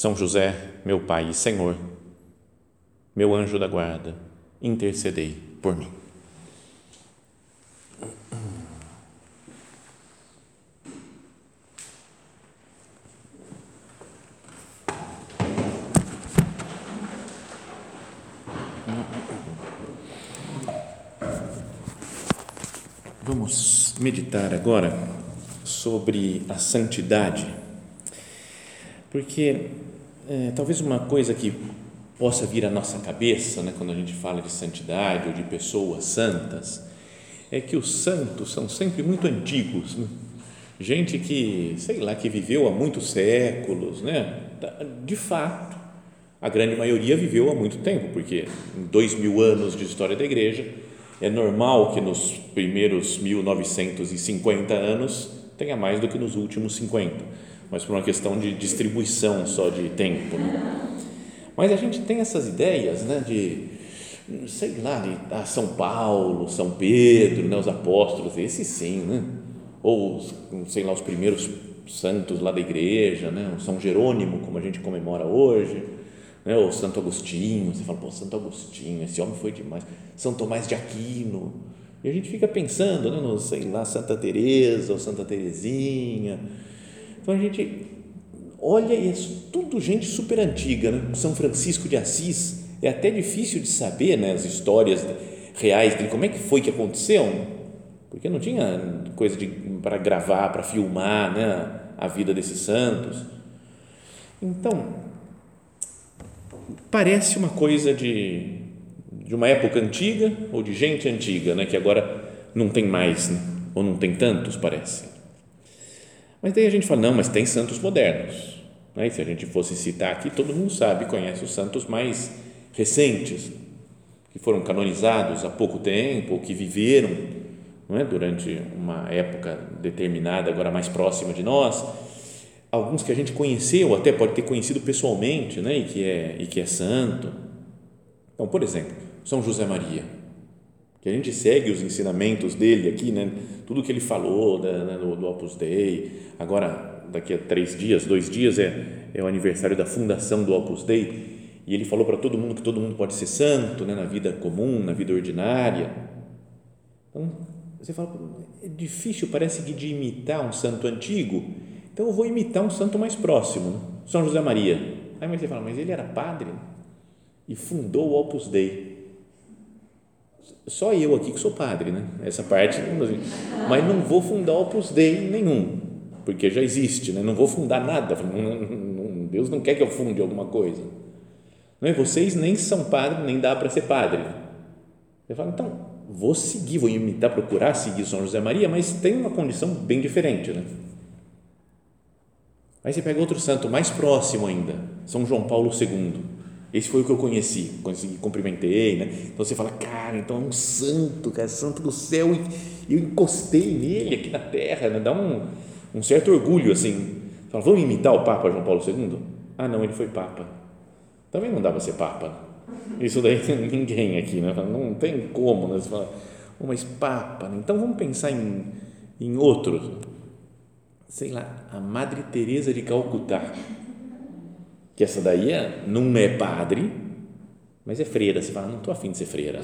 são José, meu Pai e Senhor, meu anjo da guarda, intercedei por mim. Vamos meditar agora sobre a santidade porque é, talvez uma coisa que possa vir à nossa cabeça, né, quando a gente fala de santidade ou de pessoas santas, é que os santos são sempre muito antigos, né? gente que, sei lá, que viveu há muitos séculos, né? De fato, a grande maioria viveu há muito tempo, porque em dois mil anos de história da igreja, é normal que nos primeiros 1950 anos tenha mais do que nos últimos 50 mas por uma questão de distribuição só de tempo. Né? Mas a gente tem essas ideias né, de, sei lá, de ah, São Paulo, São Pedro, né, os apóstolos, esses sim, né? ou sei lá, os primeiros santos lá da igreja, né? o São Jerônimo, como a gente comemora hoje, né? ou Santo Agostinho, você fala, pô, Santo Agostinho, esse homem foi demais, São Tomás de Aquino, e a gente fica pensando, né, no, sei lá, Santa Teresa ou Santa Teresinha, então a gente olha e é tudo gente super antiga, né? São Francisco de Assis, é até difícil de saber, né, as histórias reais dele, como é que foi que aconteceu, porque não tinha coisa para gravar, para filmar, né, a vida desses santos. Então, parece uma coisa de, de uma época antiga ou de gente antiga, né, que agora não tem mais, né, ou não tem tantos, parece. Mas daí a gente fala, não, mas tem santos modernos. Né? E se a gente fosse citar aqui, todo mundo sabe, conhece os santos mais recentes, que foram canonizados há pouco tempo, ou que viveram não é? durante uma época determinada, agora mais próxima de nós. Alguns que a gente conheceu, até pode ter conhecido pessoalmente, né? e, que é, e que é santo. Então, por exemplo, São José Maria que a gente segue os ensinamentos dele aqui, né? tudo que ele falou da, né, do, do Opus Dei. Agora, daqui a três dias, dois dias, é, é o aniversário da fundação do Opus Dei. E ele falou para todo mundo que todo mundo pode ser santo né? na vida comum, na vida ordinária. Então, você fala, é difícil, parece que de imitar um santo antigo. Então, eu vou imitar um santo mais próximo, né? São José Maria. Aí você fala, mas ele era padre e fundou o Opus Dei só eu aqui que sou padre, né? Essa parte, mas não vou fundar Opus Dei nenhum, porque já existe, né? Não vou fundar nada. Deus não quer que eu funde alguma coisa. Não é? Vocês nem são padre, nem dá para ser padre. Eu falo, então, vou seguir, vou imitar, procurar seguir São José Maria, mas tem uma condição bem diferente, né? Aí você pega outro santo mais próximo ainda, São João Paulo II esse foi o que eu conheci, consegui, cumprimentei, né? Então você fala, cara, então é um santo, cara, santo do céu, e eu encostei nele aqui na terra, né? Dá um, um certo orgulho, assim. Fala, vamos imitar o Papa João Paulo II? Ah, não, ele foi Papa. Também não dá para ser Papa. Isso daí ninguém aqui, né? Não tem como, né? Você fala, oh, mas Papa, né? então vamos pensar em, em outros. Sei lá, a Madre Teresa de Calcutá que essa daí é, não é padre, mas é freira. Você fala, não estou afim de ser freira.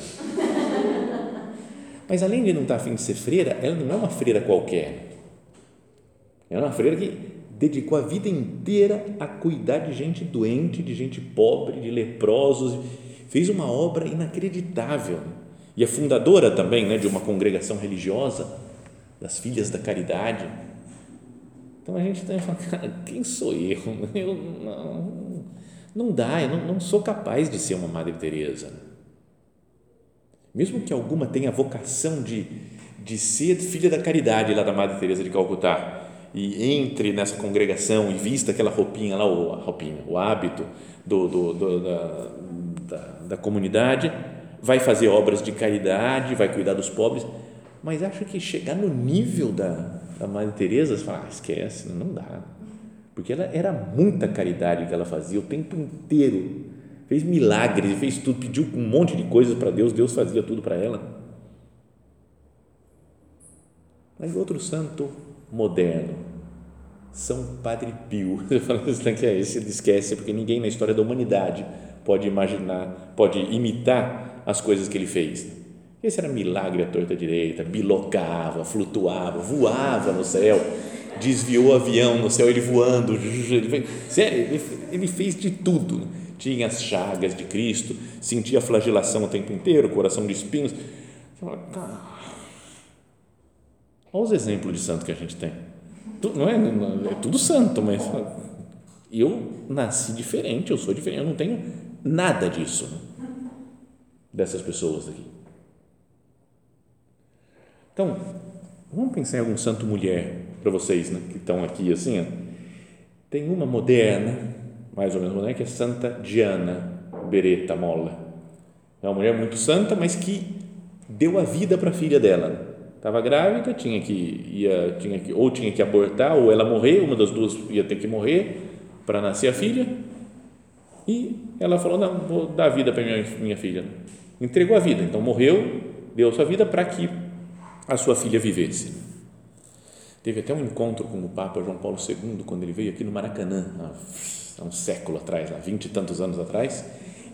Mas além de não estar afim de ser freira, ela não é uma freira qualquer. Ela é uma freira que dedicou a vida inteira a cuidar de gente doente, de gente pobre, de leprosos. Fez uma obra inacreditável. E é fundadora também né, de uma congregação religiosa, das Filhas da Caridade. Então a gente tem que falar, cara, quem sou eu? Eu não, não dá, eu não, não sou capaz de ser uma Madre Teresa. Mesmo que alguma tenha vocação de, de ser filha da caridade lá da Madre Teresa de Calcutá, e entre nessa congregação e vista aquela roupinha lá, o, a roupinha, o hábito do, do, do da, da, da, comunidade, vai fazer obras de caridade, vai cuidar dos pobres, mas acha que chegar no nível da, da Madre Teresa, fala, ah, esquece, não dá, porque ela era muita caridade que ela fazia o tempo inteiro, fez milagres, fez tudo, pediu um monte de coisas para Deus, Deus fazia tudo para ela. Mas outro santo moderno, São Padre Pio, que é esse, esquece, porque ninguém na história da humanidade pode imaginar, pode imitar as coisas que ele fez. Esse era milagre à torta direita, bilocava, flutuava, voava no céu, desviou o avião no céu, ele voando, ele fez, ele fez de tudo. Tinha as chagas de Cristo, sentia a flagelação o tempo inteiro, coração de espinhos. Olha os exemplos de santo que a gente tem. Não é, é tudo santo, mas eu nasci diferente, eu sou diferente, eu não tenho nada disso dessas pessoas aqui. Então, vamos pensar em algum santo mulher para vocês, né, que estão aqui assim. Ó. Tem uma moderna, mais ou menos moderna, que é Santa Diana Beretta Molla. É uma mulher muito santa, mas que deu a vida para a filha dela estava grávida, tinha que ia tinha que ou tinha que abortar ou ela morrer, uma das duas ia ter que morrer para nascer a filha. E ela falou: "Não, vou dar vida para minha minha filha". Entregou a vida, então morreu, deu sua vida para que a sua filha vivesse. Teve até um encontro com o Papa João Paulo II quando ele veio aqui no Maracanã, há um século atrás, há vinte e tantos anos atrás,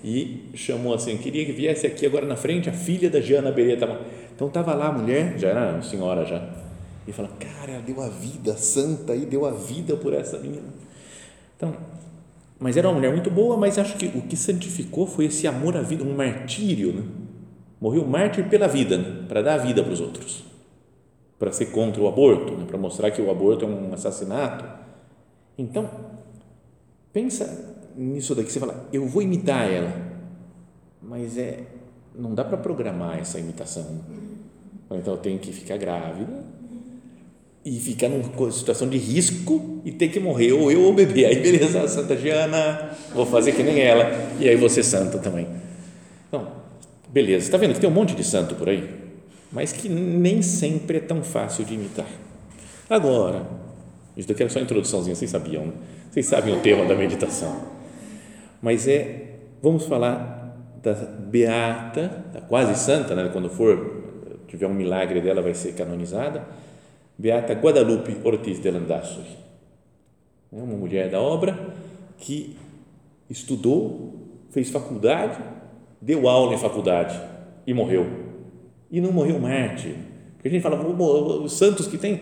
e chamou assim, queria que viesse aqui agora na frente a filha da Jana Beretta então estava lá a mulher, já era uma senhora já, e fala, cara, ela deu a vida santa e deu a vida por essa menina. Então, mas era uma mulher muito boa, mas acho que o que santificou foi esse amor à vida, um martírio, né? Morreu mártir pela vida, né? para dar a vida para os outros, para ser contra o aborto, né? para mostrar que o aborto é um assassinato. Então, pensa nisso daqui, você fala, eu vou imitar ela, mas é não dá para programar essa imitação. Então eu tenho que ficar grávida e ficar numa situação de risco e ter que morrer, ou eu ou o bebê. Aí, beleza, Santa Diana, vou fazer que nem ela, e aí você santo também. Beleza, está vendo que tem um monte de santo por aí, mas que nem sempre é tão fácil de imitar. Agora, isso daqui era só introduçãozinha, vocês sabiam, né? vocês sabem o tema da meditação, mas é, vamos falar da beata, da quase santa, né? quando for tiver um milagre dela vai ser canonizada, beata Guadalupe Ortiz de Landazuri. É uma mulher da obra que estudou, fez faculdade, deu aula em faculdade e morreu. E não morreu mártir. Porque a gente fala, os santos que tem,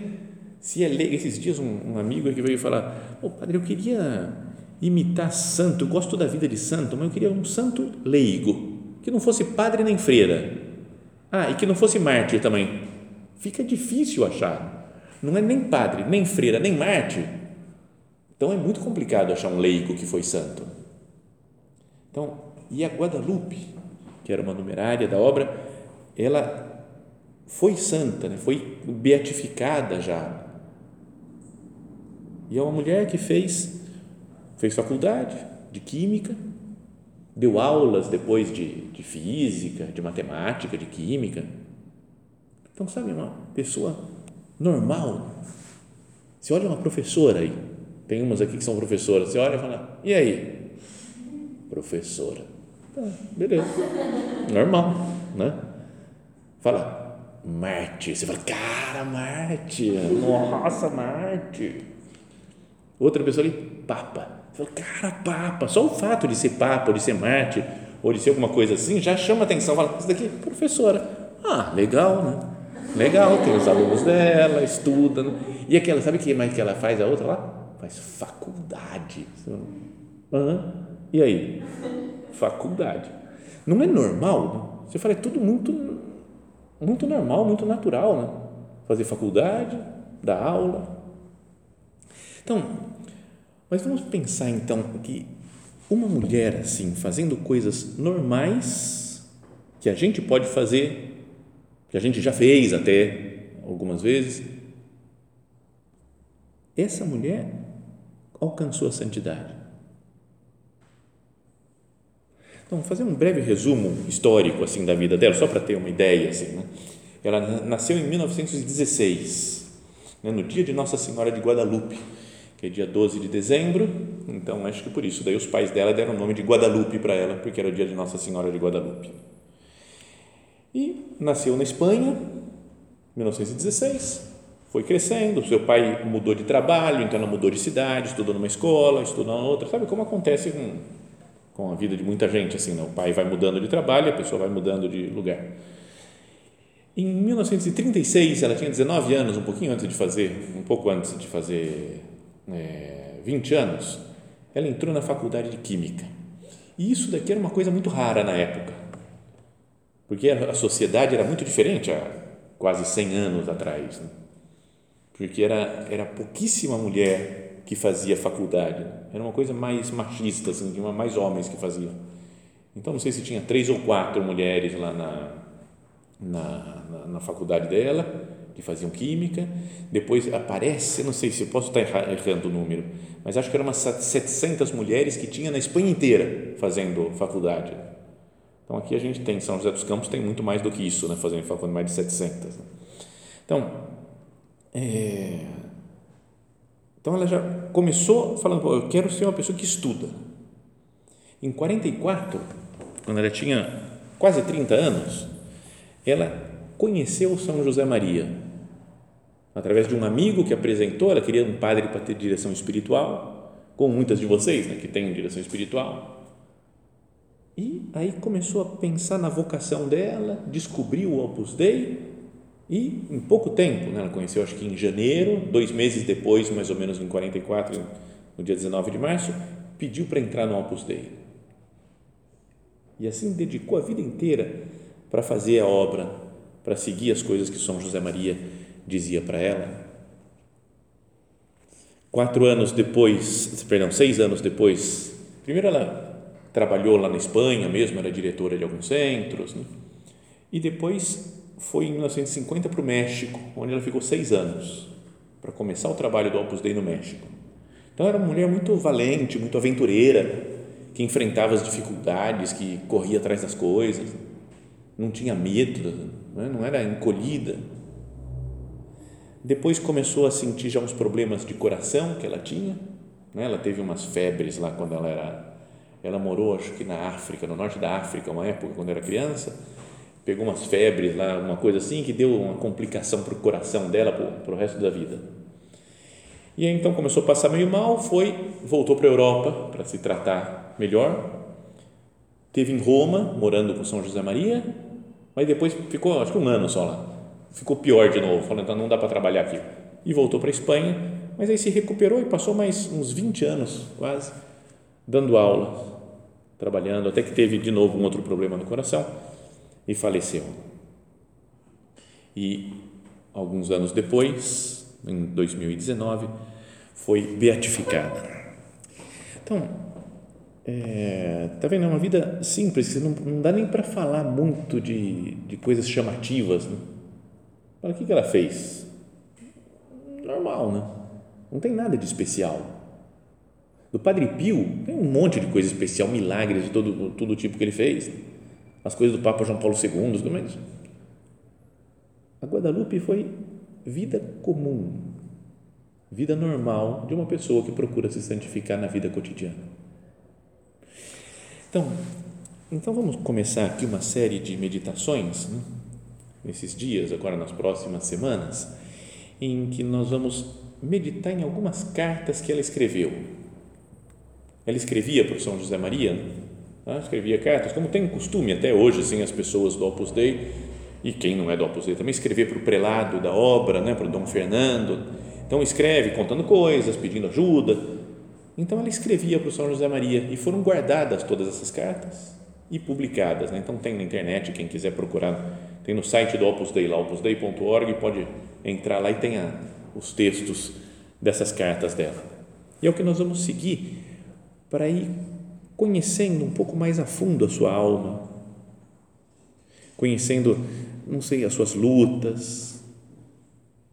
se é leigo, esses dias um, um amigo que veio falar, oh, padre, eu queria imitar santo, eu gosto da vida de santo, mas eu queria um santo leigo, que não fosse padre nem freira. Ah, e que não fosse mártir também. Fica difícil achar. Não é nem padre, nem freira, nem mártir. Então é muito complicado achar um leigo que foi santo. Então, e a Guadalupe, que era uma numerária da obra, ela foi santa, né? foi beatificada já. E é uma mulher que fez fez faculdade de química, deu aulas depois de, de física, de matemática, de química. Então, sabe, uma pessoa normal. Você olha uma professora aí, tem umas aqui que são professoras, você olha e fala, e aí? Professora. Tá, beleza. Normal, né? Fala, Marte. Você fala, cara, Marte. Nossa, Marte. Outra pessoa ali, Papa. Falei, cara, papa, só o fato de ser papa, ou de ser mártir, ou de ser alguma coisa assim, já chama atenção. Fala, isso daqui professora. Ah, legal, né? Legal, tem os alunos dela, estuda. Né? E aquela, sabe o que mais que ela faz a outra lá? Faz faculdade. Uhum. E aí? Faculdade. Não é normal? Né? Você fala, é tudo muito, muito normal, muito natural, né? Fazer faculdade, dar aula. Então, mas vamos pensar então que uma mulher assim, fazendo coisas normais, que a gente pode fazer, que a gente já fez até algumas vezes, essa mulher alcançou a santidade. Então, fazer um breve resumo histórico assim da vida dela, só para ter uma ideia assim, né? Ela nasceu em 1916, né, no dia de Nossa Senhora de Guadalupe, que é dia 12 de dezembro, então acho que por isso daí os pais dela deram o nome de Guadalupe para ela, porque era o dia de Nossa Senhora de Guadalupe. E nasceu na Espanha, 1916, foi crescendo, seu pai mudou de trabalho, então ela mudou de cidade, estudou numa escola, estudou na outra, sabe como acontece com, com a vida de muita gente, assim, né? o pai vai mudando de trabalho, a pessoa vai mudando de lugar. Em 1936, ela tinha 19 anos, um pouquinho antes de fazer, um pouco antes de fazer é, 20 anos, ela entrou na faculdade de Química. E isso daqui era uma coisa muito rara na época, porque a sociedade era muito diferente há quase 100 anos atrás. Né? porque era, era pouquíssima mulher que fazia faculdade, era uma coisa mais machista, assim, tinha mais homens que faziam. Então, não sei se tinha três ou quatro mulheres lá na, na, na, na faculdade dela, que faziam química, depois aparece, não sei se eu posso estar errando o número, mas acho que eram umas 700 mulheres que tinha na Espanha inteira fazendo faculdade. Então, aqui a gente tem, São José dos Campos tem muito mais do que isso, né, fazendo faculdade, mais de 700. Né? Então, é, então ela já começou falando, eu quero ser uma pessoa que estuda. Em 44, quando ela tinha quase 30 anos, ela conheceu São José Maria através de um amigo que apresentou, ela queria um padre para ter direção espiritual, como muitas de vocês, né, que têm direção espiritual. E aí começou a pensar na vocação dela, descobriu o Opus Dei e em pouco tempo, né, ela conheceu acho que em janeiro, dois meses depois, mais ou menos em 44, no dia 19 de março, pediu para entrar no Opus Dei. E assim dedicou a vida inteira para fazer a obra, para seguir as coisas que São José Maria dizia para ela. Quatro anos depois, perdão, seis anos depois, primeiro ela trabalhou lá na Espanha mesmo, era diretora de alguns centros, né? e depois foi em 1950 para o México, onde ela ficou seis anos, para começar o trabalho do Opus Dei no México. Então, era uma mulher muito valente, muito aventureira, que enfrentava as dificuldades, que corria atrás das coisas, não tinha medo, né? não era encolhida. Depois começou a sentir já uns problemas de coração que ela tinha, né? ela teve umas febres lá quando ela era, ela morou acho que na África, no norte da África, uma época quando era criança, pegou umas febres lá, uma coisa assim, que deu uma complicação para o coração dela para o resto da vida. E aí, então começou a passar meio mal, foi, voltou para a Europa para se tratar melhor, teve em Roma, morando com São José Maria, mas depois ficou, acho que um ano só lá, ficou pior de novo, falando, então não dá para trabalhar aqui. E voltou para a Espanha, mas aí se recuperou e passou mais uns 20 anos quase, dando aula, trabalhando, até que teve de novo um outro problema no coração e faleceu. E alguns anos depois, em 2019, foi beatificada. Então, é, tá vendo? É uma vida simples, não, não dá nem para falar muito de, de coisas chamativas. Né? o que, que ela fez? Normal, né? Não tem nada de especial. Do Padre Pio, tem um monte de coisa especial, milagres de todo, todo tipo que ele fez as coisas do Papa João Paulo II, tudo mais. A Guadalupe foi vida comum, vida normal de uma pessoa que procura se santificar na vida cotidiana. Então, então vamos começar aqui uma série de meditações, né? nesses dias, agora nas próximas semanas, em que nós vamos meditar em algumas cartas que ela escreveu. Ela escrevia para o São José Maria Tá? Escrevia cartas, como tem costume até hoje, assim, as pessoas do Opus Dei, e quem não é do Opus Dei também, escrever para o prelado da obra, né, para o Dom Fernando. Então, escreve contando coisas, pedindo ajuda. Então, ela escrevia para o São José Maria e foram guardadas todas essas cartas e publicadas. Né? Então, tem na internet, quem quiser procurar, tem no site do Opus Dei, lá, opusdei.org, pode entrar lá e tem a, os textos dessas cartas dela. E é o que nós vamos seguir para ir conhecendo um pouco mais a fundo a sua alma, conhecendo, não sei, as suas lutas,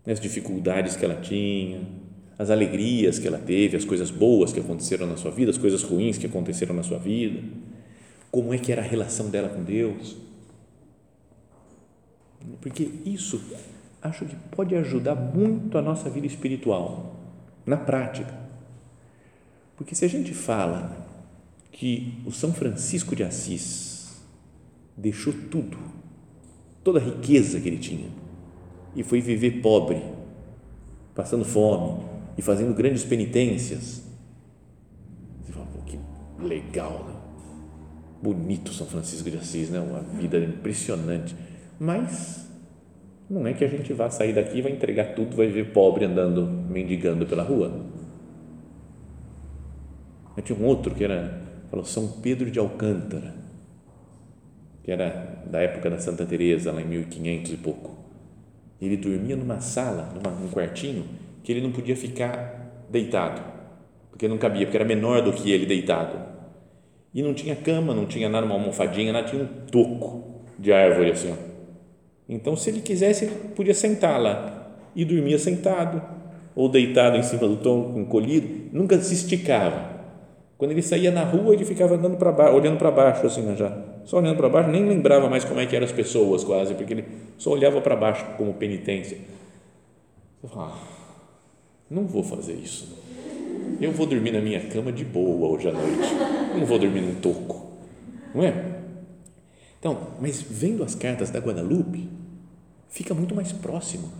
as dificuldades que ela tinha, as alegrias que ela teve, as coisas boas que aconteceram na sua vida, as coisas ruins que aconteceram na sua vida, como é que era a relação dela com Deus. Porque isso acho que pode ajudar muito a nossa vida espiritual, na prática. Porque se a gente fala que o São Francisco de Assis deixou tudo, toda a riqueza que ele tinha, e foi viver pobre, passando fome e fazendo grandes penitências. Você fala, pô, que legal, né? bonito São Francisco de Assis, né? uma vida impressionante. Mas não é que a gente vá sair daqui, vai entregar tudo, vai ver pobre andando, mendigando pela rua. Eu tinha um outro que era, falou São Pedro de Alcântara, que era da época da Santa Teresa, lá em 1500 e pouco. Ele dormia numa sala, numa, num quartinho, que ele não podia ficar deitado, porque não cabia, porque era menor do que ele deitado. E não tinha cama, não tinha nada, uma almofadinha, nada, tinha um toco de árvore assim, ó então, se ele quisesse, ele podia sentar lá e dormia sentado ou deitado em cima do tronco encolhido, nunca se esticava. Quando ele saía na rua, ele ficava andando para baixo, olhando para baixo assim, né, já, só olhando para baixo, nem lembrava mais como é que eram as pessoas quase, porque ele só olhava para baixo como penitência. Eu falava, ah, não vou fazer isso. Eu vou dormir na minha cama de boa hoje à noite. Não vou dormir num toco. Não é? Então, mas vendo as cartas da Guadalupe, fica muito mais próximo.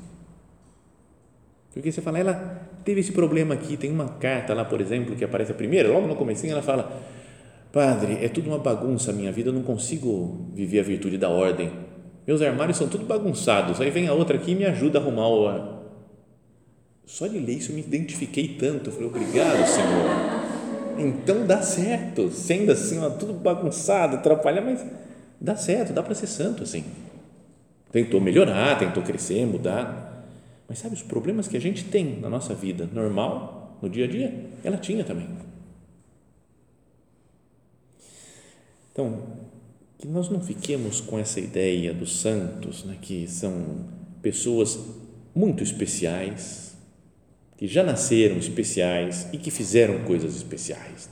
Porque você fala, ela teve esse problema aqui, tem uma carta lá, por exemplo, que aparece a primeira, logo no comecinho ela fala, Padre, é tudo uma bagunça a minha vida, eu não consigo viver a virtude da ordem. Meus armários são tudo bagunçados. Aí vem a outra aqui e me ajuda a arrumar o só de ler isso eu me identifiquei tanto. Eu falei, obrigado, Senhor. Então dá certo, sendo assim, tudo bagunçado, atrapalha, mas dá certo, dá para ser santo assim. Tentou melhorar, tentou crescer, mudar. Mas sabe, os problemas que a gente tem na nossa vida normal, no dia a dia, ela tinha também. Então, que nós não fiquemos com essa ideia dos santos, né, que são pessoas muito especiais, que já nasceram especiais e que fizeram coisas especiais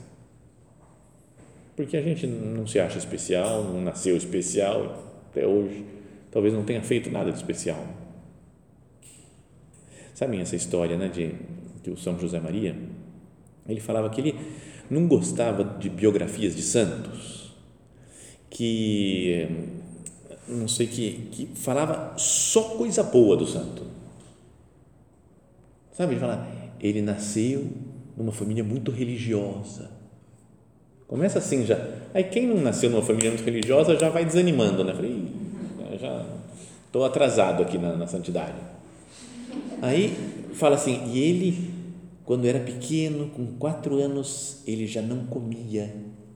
porque a gente não se acha especial, não nasceu especial até hoje, talvez não tenha feito nada de especial. Sabe essa história, né, de que o São José Maria, ele falava que ele não gostava de biografias de santos, que não sei que, que falava só coisa boa do santo. Sabe, ele fala, ele nasceu numa família muito religiosa Começa assim já. Aí quem não nasceu numa família muito religiosa já vai desanimando, né? Falei, já estou atrasado aqui na, na santidade. Aí fala assim, e ele, quando era pequeno, com quatro anos, ele já não comia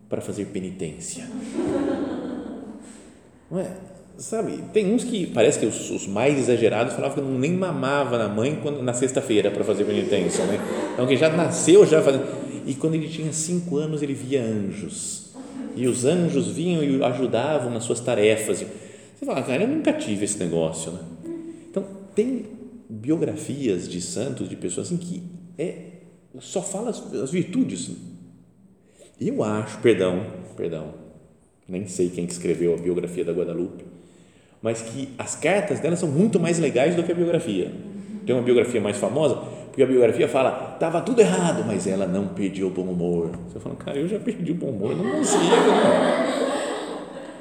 para fazer penitência. Não é? Sabe, tem uns que parece que os, os mais exagerados falavam que nem mamava na mãe quando, na sexta-feira para fazer penitência, né? Então que já nasceu já fazendo e quando ele tinha cinco anos ele via anjos e os anjos vinham e o ajudavam nas suas tarefas. Você fala, cara, eu nunca tive esse negócio, né? Então tem biografias de santos, de pessoas assim que é só fala as, as virtudes. Eu acho, perdão, perdão, nem sei quem escreveu a biografia da Guadalupe, mas que as cartas dela são muito mais legais do que a biografia. Tem uma biografia mais famosa, porque a biografia fala, estava tudo errado, mas ela não perdeu o bom humor. Você fala, cara, eu já perdi o bom humor, não consigo.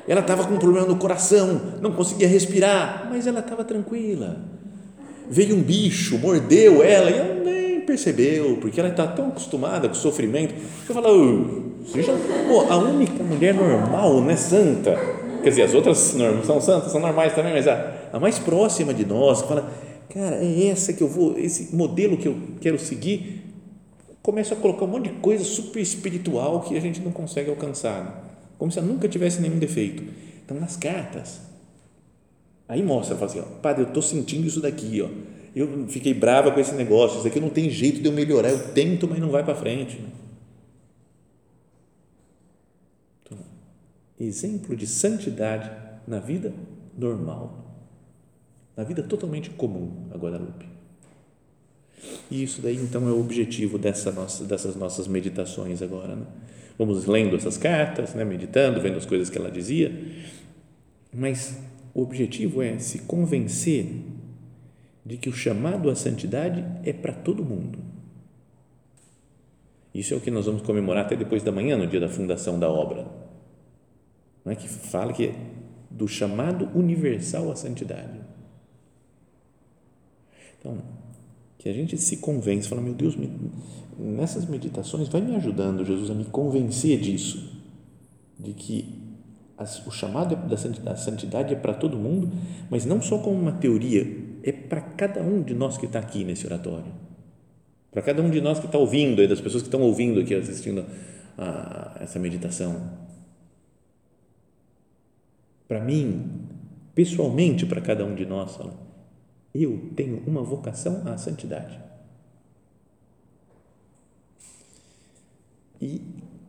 Ela estava com um problema no coração, não conseguia respirar, mas ela estava tranquila. Veio um bicho, mordeu ela e ela nem percebeu, porque ela está tão acostumada com o sofrimento. Fala, você já, pô, a única mulher normal, né, santa, quer dizer, as outras são santas, são normais também, mas a, a mais próxima de nós, fala, cara, é essa que eu vou, esse modelo que eu quero seguir, começa a colocar um monte de coisa super espiritual que a gente não consegue alcançar, né? como se ela nunca tivesse nenhum defeito. Então, nas cartas, aí mostra, fala assim, ó, padre, eu estou sentindo isso daqui, ó, eu fiquei brava com esse negócio, isso daqui não tem jeito de eu melhorar, eu tento, mas não vai para frente. Então, exemplo de santidade na vida normal na vida totalmente comum a Guadalupe. E isso daí então é o objetivo dessa nossa, dessas nossas meditações agora. Né? Vamos lendo essas cartas, né? meditando, vendo as coisas que ela dizia, mas o objetivo é se convencer de que o chamado à santidade é para todo mundo. Isso é o que nós vamos comemorar até depois da manhã, no dia da fundação da obra. Não é que fala que é do chamado universal à santidade. Então, que a gente se convence, fala, meu Deus, me, nessas meditações vai me ajudando, Jesus, a me convencer disso, de que o chamado da santidade, é para todo mundo, mas não só como uma teoria, é para cada um de nós que está aqui nesse oratório, para cada um de nós que está ouvindo, das pessoas que estão ouvindo aqui, assistindo a, essa meditação. Para mim, pessoalmente, para cada um de nós, eu tenho uma vocação à santidade. E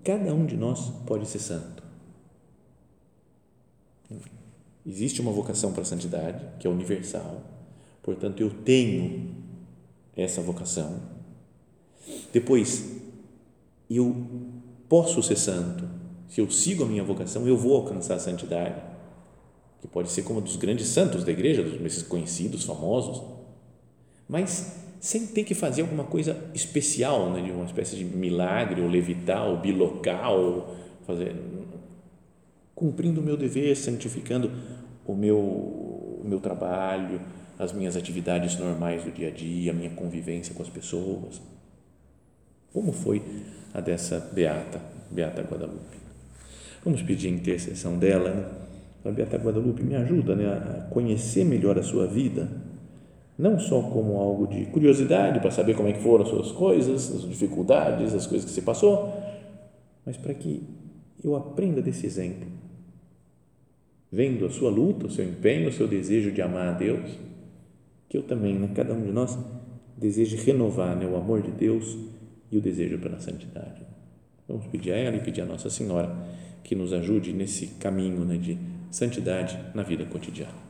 cada um de nós pode ser santo. Existe uma vocação para a santidade, que é universal, portanto, eu tenho essa vocação. Depois, eu posso ser santo, se eu sigo a minha vocação, eu vou alcançar a santidade que pode ser como dos grandes santos da igreja, dos conhecidos, famosos, mas sem ter que fazer alguma coisa especial, né, de uma espécie de milagre, ou levitar, ou bilocar, ou fazer, cumprindo o meu dever, santificando o meu, o meu trabalho, as minhas atividades normais do dia a dia, a minha convivência com as pessoas. Como foi a dessa beata, Beata Guadalupe? Vamos pedir a intercessão dela, né? a Beata Guadalupe me ajuda né, a conhecer melhor a sua vida, não só como algo de curiosidade para saber como é que foram as suas coisas, as dificuldades, as coisas que se passou, mas para que eu aprenda desse exemplo, vendo a sua luta, o seu empenho, o seu desejo de amar a Deus, que eu também, né, cada um de nós, deseje renovar né, o amor de Deus e o desejo pela santidade. Vamos pedir a ela e pedir a Nossa Senhora que nos ajude nesse caminho né, de santidade na vida cotidiana.